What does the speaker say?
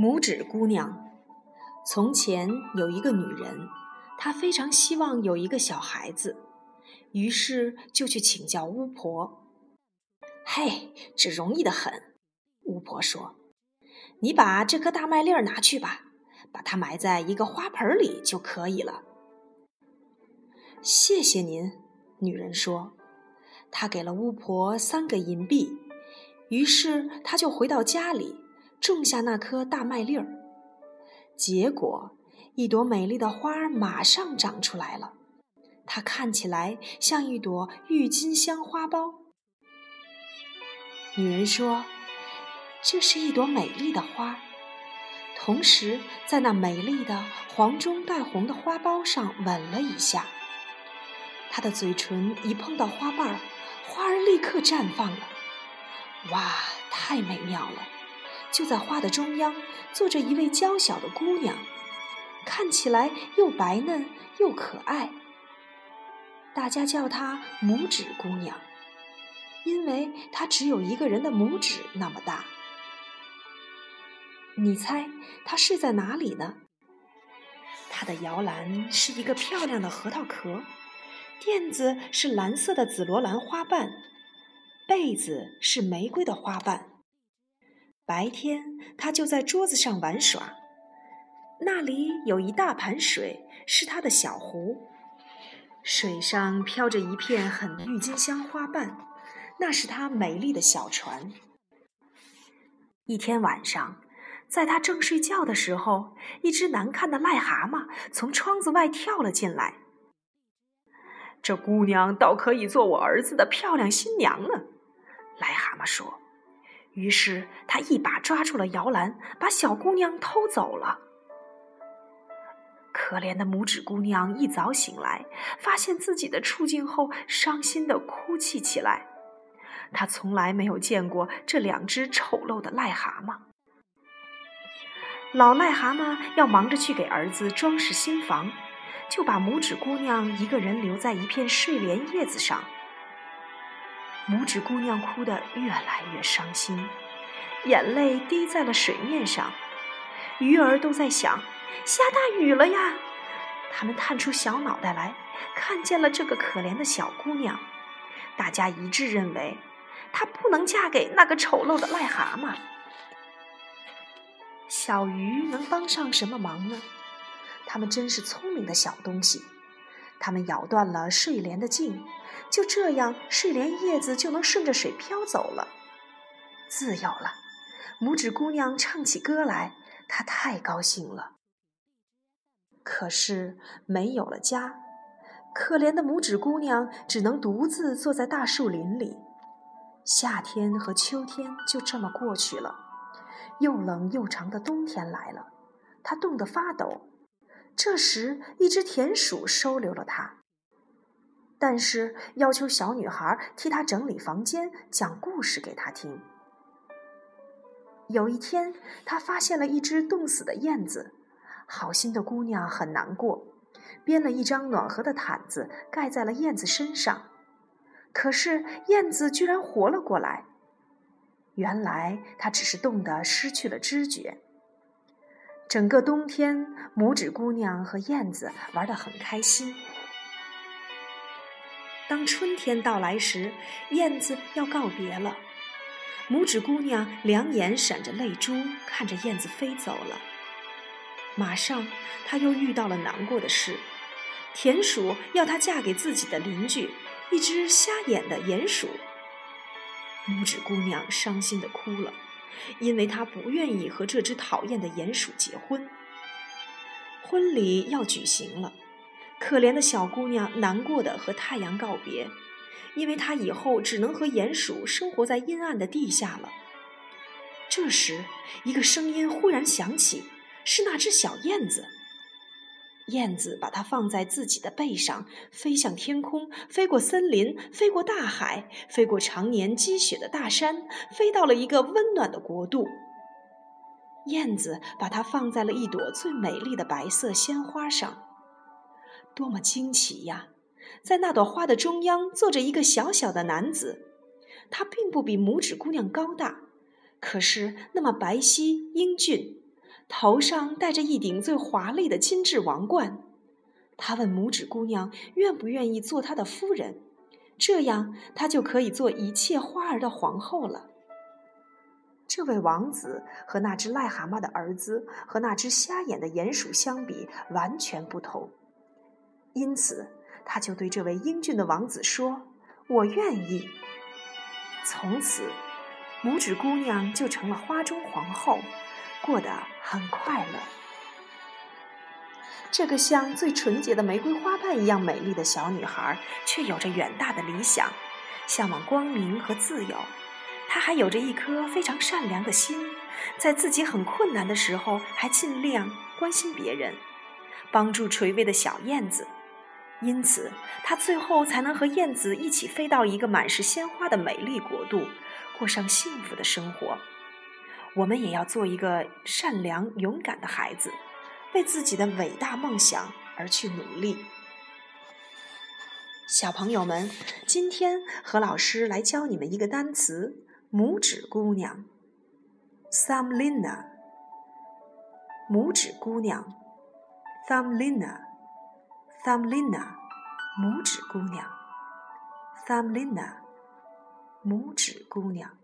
拇指姑娘。从前有一个女人，她非常希望有一个小孩子，于是就去请教巫婆。嘿，这容易的很，巫婆说：“你把这颗大麦粒儿拿去吧，把它埋在一个花盆里就可以了。”谢谢您，女人说。她给了巫婆三个银币，于是她就回到家里。种下那颗大麦粒儿，结果一朵美丽的花儿马上长出来了。它看起来像一朵郁金香花苞。女人说：“这是一朵美丽的花。”同时，在那美丽的黄中带红的花苞上吻了一下。她的嘴唇一碰到花瓣儿，花儿立刻绽放了。哇，太美妙了！就在花的中央，坐着一位娇小的姑娘，看起来又白嫩又可爱。大家叫她拇指姑娘，因为她只有一个人的拇指那么大。你猜她睡在哪里呢？她的摇篮是一个漂亮的核桃壳，垫子是蓝色的紫罗兰花瓣，被子是玫瑰的花瓣。白天，他就在桌子上玩耍。那里有一大盘水，是他的小湖，水上飘着一片很郁金香花瓣，那是他美丽的小船。一天晚上，在他正睡觉的时候，一只难看的癞蛤蟆从窗子外跳了进来。这姑娘倒可以做我儿子的漂亮新娘呢，癞蛤蟆说。于是他一把抓住了摇篮，把小姑娘偷走了。可怜的拇指姑娘一早醒来，发现自己的处境后，伤心的哭泣起来。她从来没有见过这两只丑陋的癞蛤蟆。老癞蛤蟆要忙着去给儿子装饰新房，就把拇指姑娘一个人留在一片睡莲叶子上。拇指姑娘哭得越来越伤心，眼泪滴在了水面上。鱼儿都在想：下大雨了呀！他们探出小脑袋来，看见了这个可怜的小姑娘。大家一致认为，她不能嫁给那个丑陋的癞蛤蟆。小鱼能帮上什么忙呢？它们真是聪明的小东西。它们咬断了睡莲的茎，就这样，睡莲叶子就能顺着水飘走了，自由了。拇指姑娘唱起歌来，她太高兴了。可是没有了家，可怜的拇指姑娘只能独自坐在大树林里。夏天和秋天就这么过去了，又冷又长的冬天来了，她冻得发抖。这时，一只田鼠收留了她，但是要求小女孩替她整理房间、讲故事给她听。有一天，她发现了一只冻死的燕子，好心的姑娘很难过，编了一张暖和的毯子盖在了燕子身上。可是燕子居然活了过来，原来它只是冻得失去了知觉。整个冬天，拇指姑娘和燕子玩得很开心。当春天到来时，燕子要告别了，拇指姑娘两眼闪着泪珠，看着燕子飞走了。马上，她又遇到了难过的事：田鼠要她嫁给自己的邻居，一只瞎眼的鼹鼠。拇指姑娘伤心地哭了。因为他不愿意和这只讨厌的鼹鼠结婚。婚礼要举行了，可怜的小姑娘难过的和太阳告别，因为她以后只能和鼹鼠生活在阴暗的地下了。这时，一个声音忽然响起，是那只小燕子。燕子把它放在自己的背上，飞向天空，飞过森林，飞过大海，飞过常年积雪的大山，飞到了一个温暖的国度。燕子把它放在了一朵最美丽的白色鲜花上，多么惊奇呀！在那朵花的中央坐着一个小小的男子，他并不比拇指姑娘高大，可是那么白皙英俊。头上戴着一顶最华丽的金质王冠。他问拇指姑娘愿不愿意做他的夫人，这样他就可以做一切花儿的皇后了。这位王子和那只癞蛤蟆的儿子和那只瞎眼的鼹鼠相比完全不同，因此他就对这位英俊的王子说：“我愿意。”从此，拇指姑娘就成了花中皇后，过得很快乐。这个像最纯洁的玫瑰花瓣一样美丽的小女孩，却有着远大的理想，向往光明和自由。她还有着一颗非常善良的心，在自己很困难的时候，还尽量关心别人，帮助垂危的小燕子。因此，她最后才能和燕子一起飞到一个满是鲜花的美丽国度，过上幸福的生活。我们也要做一个善良勇敢的孩子。为自己的伟大梦想而去努力，小朋友们，今天何老师来教你们一个单词“拇指姑娘 Thumb Lina。拇指姑娘 （Thumbelina），Thumbelina，拇指姑娘 Thumb Lina 拇指姑娘。